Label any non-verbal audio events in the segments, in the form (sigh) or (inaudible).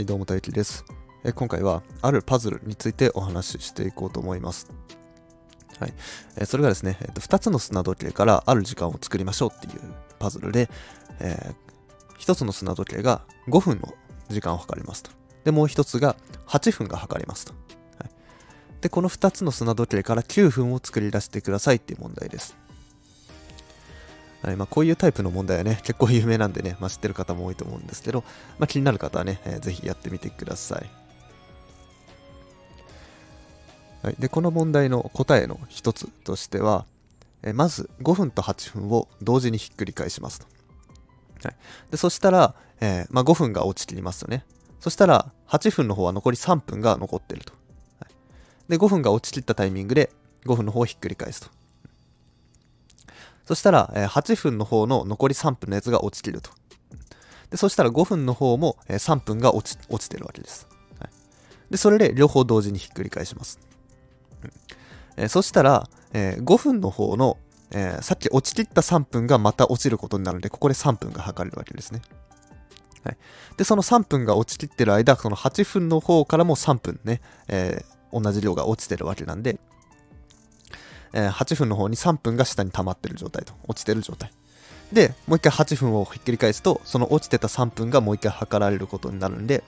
はい、どうも大輝です。え今回はあるパズルについてお話ししていこうと思います。はい、えそれがですね、えーと、2つの砂時計からある時間を作りましょうっていうパズルで、えー、1つの砂時計が5分の時間を測りますと。で、もう1つが8分が測りますと。はい、で、この2つの砂時計から9分を作り出してくださいっていう問題です。はいまあ、こういうタイプの問題はね、結構有名なんでね、まあ、知ってる方も多いと思うんですけど、まあ、気になる方はね、えー、ぜひやってみてください。はい、でこの問題の答えの一つとしては、えー、まず5分と8分を同時にひっくり返しますと。はい、でそしたら、えー、まあ、5分が落ちきりますよね。そしたら8分の方は残り3分が残ってると。はい、で5分が落ちきったタイミングで5分の方をひっくり返すと。そしたら、え8分の方の残り3分のやつが落ちきると。で、そしたら5分の方も、え3分が落ち落ちてるわけです、はい。で、それで両方同時にひっくり返します。うんえ、そしたら、え、5分の方の、え、さっき落ちきった3分がまた落ちることになるので、ここで3分が測れるわけですね。はい、で、その3分が落ちきってる間、その8分の方からも3分ね、えー、同じ量が落ちてるわけなんで、えー、8分の方に3分が下に溜まってる状態と、落ちてる状態。で、もう一回8分をひっくり返すと、その落ちてた3分がもう一回測られることになるんで、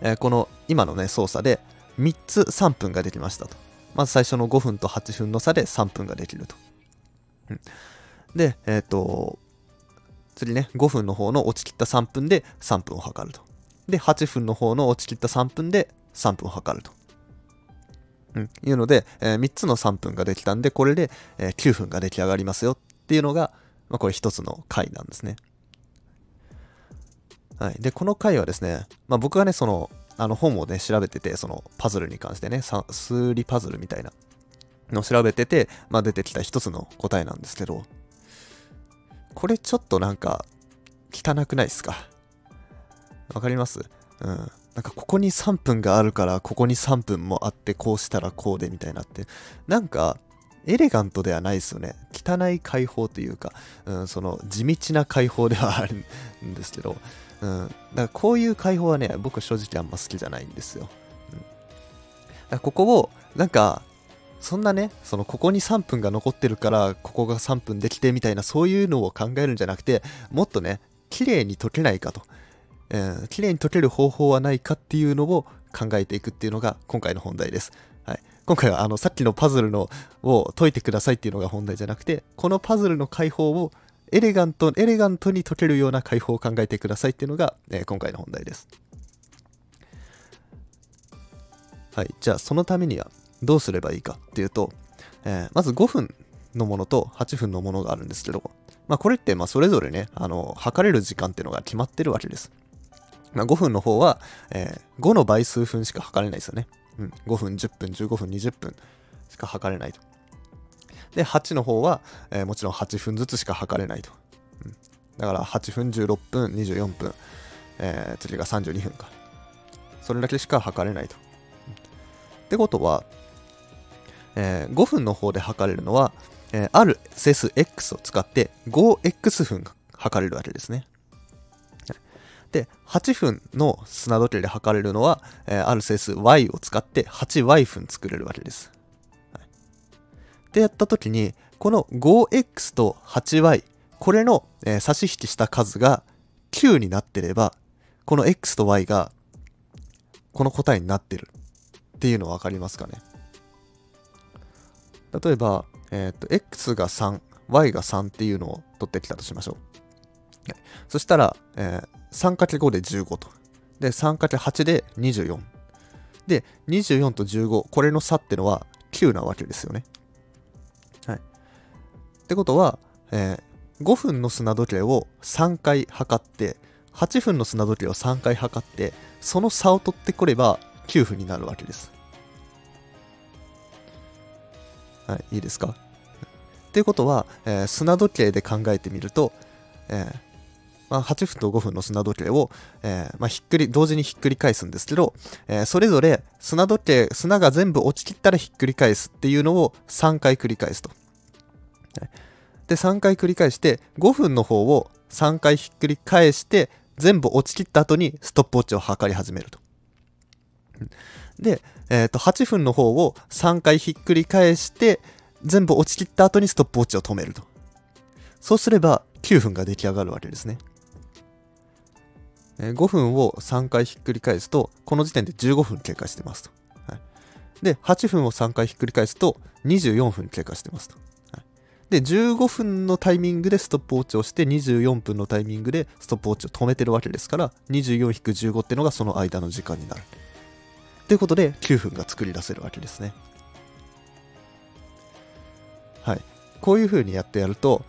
えー、この今のね、操作で3つ3分ができましたと。まず最初の5分と8分の差で3分ができると。うん、で、えっ、と、次ね、5分の方の落ちきった3分で3分を測ると。で、8分の方の落ちきった3分で3分を測ると。うん、いうので、えー、3つの3分ができたんで、これで、えー、9分が出来上がりますよっていうのが、まあ、これ一つの回なんですね。はい。で、この回はですね、まあ、僕がね、その、あの本をね、調べてて、そのパズルに関してね、数理パズルみたいなのを調べてて、まあ、出てきた一つの答えなんですけど、これちょっとなんか、汚くないですか？わかります？うん。なんかここに3分があるからここに3分もあってこうしたらこうでみたいなってなんかエレガントではないですよね。汚い解放というか、うん、その地道な解放ではあるんですけど、うん、だからこういう解放はね僕正直あんま好きじゃないんですよ、うん、だからここをなんかそんなね、そのここに3分が残ってるからここが3分できてみたいなそういうのを考えるんじゃなくてもっとね、綺麗に解けないかと。えー、綺麗に解ける方法はないかっていうのを考えていくっていうのが今回の本題です。はい、今回はあのさっきのパズルのを解いてくださいっていうのが本題じゃなくて、このパズルの解放をエレガント、エレガントに解けるような解放を考えてくださいっていうのが、えー、今回の本題です。はい、じゃあそのためにはどうすればいいかっていうと、えー、まず5分のものと8分のものがあるんですけど、まあ、これってまあそれぞれね、あの測れる時間っていうのが決まってるわけです。まあ、5分の方は、えー、5の倍数分しか測れないですよね。うん、5分、10分、15分、20分しか測れないと。で、8の方は、えー、もちろん8分ずつしか測れないと。うん、だから8分、16分、24分、えー、次が32分か。それだけしか測れないと。うん、ってことは、えー、5分の方で測れるのは、えー、ある整数 x を使って 5x 分測れるわけですね。で、8分の砂時計で測れるのは、えー、ある整数 y を使って 8y 分作れるわけです。はい、で、やった時に、この 5x と 8y、これの、えー、差し引きした数が9になってれば、この x と y がこの答えになってるっていうの分かりますかね例えば、えー、っと、x が3、y が3っていうのを取ってきたとしましょう。そしたら、えー、3×5 で15と。で、3×8 で24。で、24と15、これの差ってのは9なわけですよね。はい。ってことは、えー、5分の砂時計を3回測って、8分の砂時計を3回測って、その差を取ってこれば9分になるわけです。はい、いいですか？っていうことは、えー、砂時計で考えてみると、えー、まあ、8分と5分の砂時計を、えー、まあ、ひっくり、同時にひっくり返すんですけど、えー、それぞれ砂時計、砂が全部落ちきったらひっくり返すっていうのを3回繰り返すと。で、3回繰り返して、5分の方を3回ひっくり返して、全部落ちきった後にストップウォッチを測り始めると。で、えっ、と、8分の方を3回ひっくり返して、全部落ちきった後にストップウォッチを止めると。そうすれば9分が出来上がるわけですね。5分を3回ひっくり返すと、この時点で15分経過してますと。はい、で、8分を3回ひっくり返すと、24分経過してますと。はい、で、15分のタイミングでストップウォッチをして、24分のタイミングでストップウォッチを止めてるわけですから、24-15っていうのがその間の時間になる。ということで、9分が作り出せるわけですね。はい。こういう風にやってやると、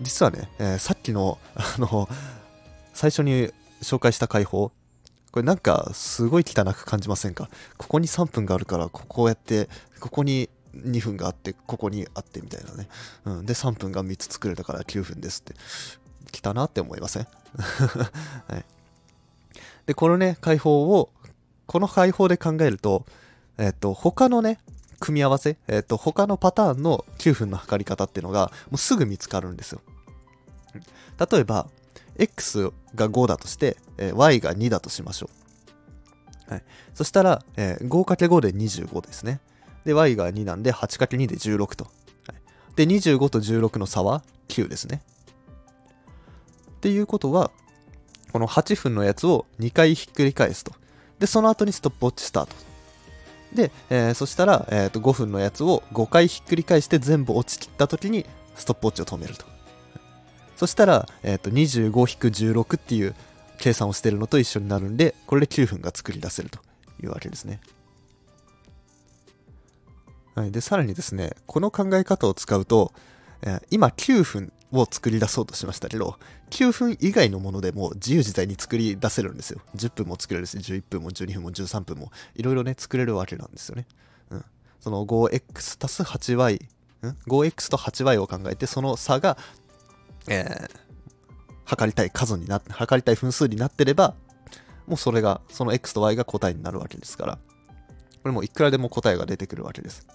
実はね、えー、さっきの、あの、最初に紹介した解放、これなんかすごい汚く感じませんか？ここに3分があるから、ここうやって、ここに2分があって、ここにあってみたいなね。うん、で、3分が3つ作れたから9分ですって。汚なって思いません？(laughs) はい。で、このね、解放を、この解放で考えると、えっと、他のね、組み合わせ、えっ、ー、と、他のパターンの9分の測り方っていうのが、もうすぐ見つかるんですよ。例えば、x が5だとして、えー、y が2だとしましょう。はい。そしたら、えー、5×5 で25ですね。で、y が2なんで 8×2 で16と。はい、で、25と16の差は9ですね。っていうことは、この8分のやつを2回ひっくり返すと。で、その後にストップウォッチスタート。で、えー、そしたら、えー、と5分のやつを5回ひっくり返して全部落ちきった時にストップウォッチを止めると。そしたら、えー、と25-16っていう計算をしてるのと一緒になるんで、これで9分が作り出せるというわけですね。はい、で、さらにですね、この考え方を使うと、えー、今9分を作り出そうとしましたけど、9分以外のものでも自由自在に作り出せるんですよ。10分も作れるし、11分も12分も13分も、いろいろね、作れるわけなんですよね。うん。その 5x 足す 8y、ん ?5x と 8y を考えて、その差が、えー、測りたい数になって、測りたい分数になってれば、もうそれが、その x と y が答えになるわけですから、これもいくらでも答えが出てくるわけです。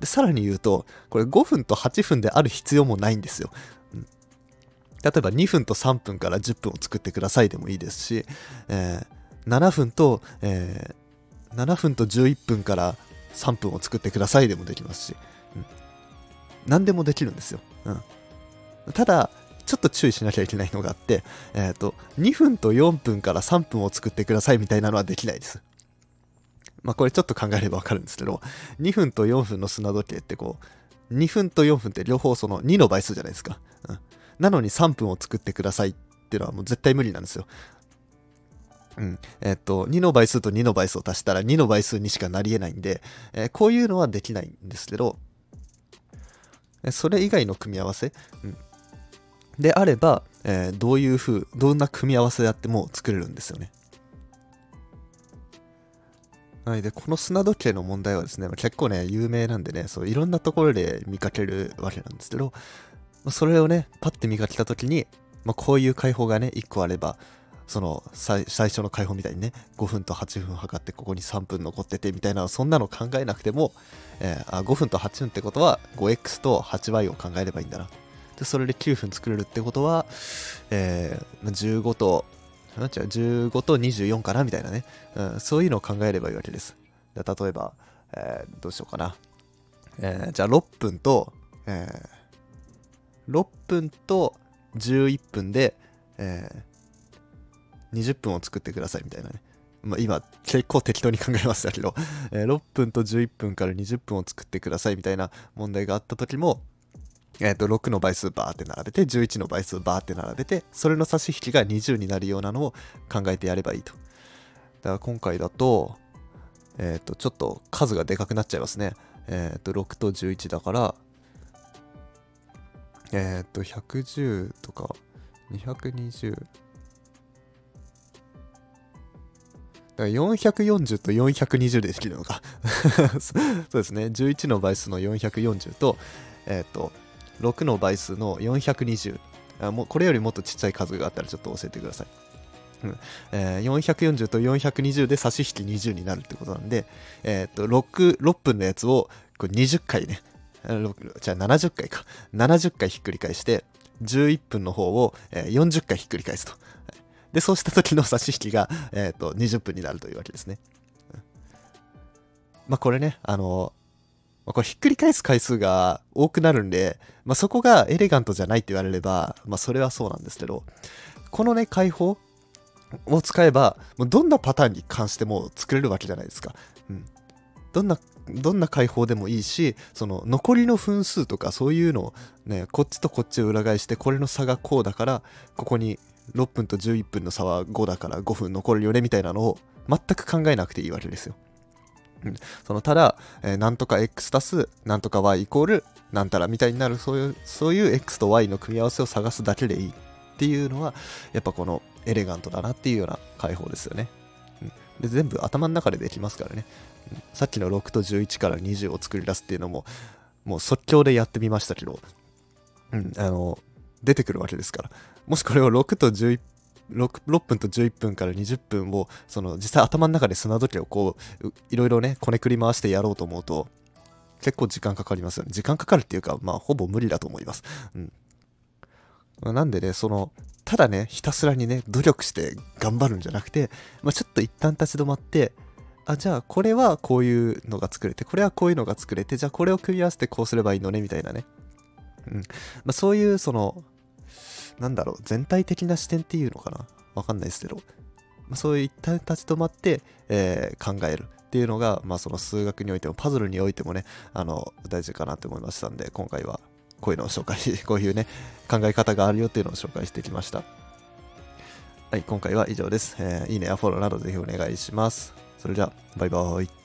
で、さらに言うと、これ5分と8分である必要もないんですよ。うん、例えば2分と3分から10分を作ってくださいでもいいですし、えー、7分と、えー、7分と11分から3分を作ってくださいでもできますし、うん、何でもできるんですよ。うん、ただ、ちょっと注意しなきゃいけないのがあって、えっ、ー、と、2分と4分から3分を作ってくださいみたいなのはできないです。まあこれちょっと考えればわかるんですけど、2分と4分の砂時計ってこう、2分と4分って両方その2の倍数じゃないですか。うん。なのに3分を作ってくださいっていうのはもう絶対無理なんですよ。うん。えっと、2の倍数と2の倍数を足したら2の倍数にしかなり得ないんで、えー、こういうのはできないんですけど、それ以外の組み合わせ、うん、であれば、えー、どういう風、どんな組み合わせであっても作れるんですよね。はい、でこの砂時計の問題はですね、結構ね、有名なんでね、そういろんなところで見かけるわけなんですけど、それをね、パッて見かけた時に、まあ、こういう解放がね、1個あれば、その最初の解放みたいにね、5分と8分測ってここに3分残っててみたいな、そんなの考えなくても、えー、あ5分と8分ってことは 5x と 8y を考えればいいんだな。で、それで9分作れるってことは、えー、15となっちゃう15と24かなみたいなね、うん、そういうのを考えればいいわけです。例えば、えー、どうしようかな。えー、じゃあ6分と、えー、6分と11分で、えー、20分を作ってくださいみたいなね。まあ、今、結構適当に考えましたけど、えー、6分と11分から20分を作ってくださいみたいな問題があった時も、えっ、ー、と、6の倍数バーって並べて、11の倍数バーって並べて、それの差し引きが20になるようなのを考えてやればいいと。だから今回だと、えっ、ー、と、ちょっと数がでかくなっちゃいますね。えっ、ー、と、6と11だから、えっ、と、110とか、220、だから440と420でできるのか (laughs) そうですね。11の倍数の440と、えっ、ー、と、6の倍数の420あもうこれよりもっとちっちゃい数があったらちょっと教えてください、うん。えー、440と420で差し引き20になるってことなんで、えー、っと 6, 6分のやつをこれ20回ね。じゃあ70回か。70回ひっくり返して11分の方を40回ひっくり返すと。で、そうした時の差し引きが、えっ、と、20分になるというわけですね。まあ、これね、あの、まあ、これひっくり返す回数が多くなるんで、まあ、そこがエレガントじゃないって言われれば、まあ、それはそうなんですけど、このね、解放を使えば、もうどんなパターンに関しても作れるわけじゃないですか。うん。どんな、どんな解放でもいいし、その残りの分数とかそういうのをね、こっちとこっちを裏返して、これの差がこうだから、ここに6分と11分の差は5だから5分残るよねみたいなのを全く考えなくていいわけですよ。(laughs) そのただ、えー、なんとか x 足すなんとか y イコールなんたらみたいになるそういうそういう x と y の組み合わせを探すだけでいい。っていうのはやっぱこのエレガントだなっていうような解放ですよね。うん、で全部頭の中でできますからね、うん、さっきの6と11から20を作り出すっていうのももう即興でやってみましたけど、うん、あの出てくるわけですから。もしこれを6と11 6, 6分と11分から20分をその実際頭の中で砂時計をこういろいろねこねくり回してやろうと思うと結構時間かかりますよね。時間かかるっていうかまあほぼ無理だと思います、うん。なんでねそのただねひたすらにね努力して頑張るんじゃなくて、まあ、ちょっと一旦立ち止まってあじゃあこれはこういうのが作れてこれはこういうのが作れてじゃあこれを組み合わせてこうすればいいのねみたいなね、うん。まあ、そういうそのなんだろう全体的な視点っていうのかな？わかんないですけど、ま、そういう一旦立ち止まって、えー、考えるっていうのが、まあ、その数学においてもパズルにおいてもねあの大事かなと思いましたんで今回はこういうのを紹介し、(laughs) こういうね、考え方があるよっていうのを紹介してきました。はい、今回は以上です。えー、いいねやフォローなどぜひお願いします。それじゃあ、バイバーイ。